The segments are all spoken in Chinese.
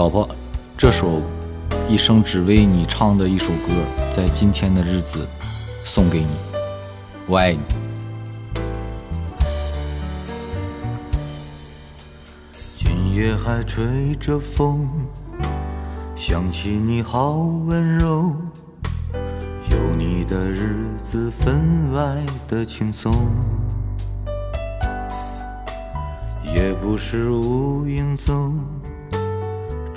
老婆，这首一生只为你唱的一首歌，在今天的日子送给你，我爱你。今夜还吹着风，想起你好温柔，有你的日子分外的轻松。也不是无影踪，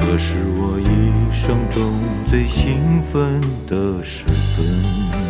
这是我一生中最兴奋的时分。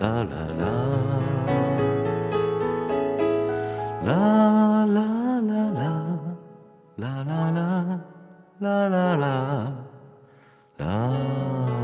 啦啦啦，啦啦啦啦，啦啦啦，啦啦啦，啦。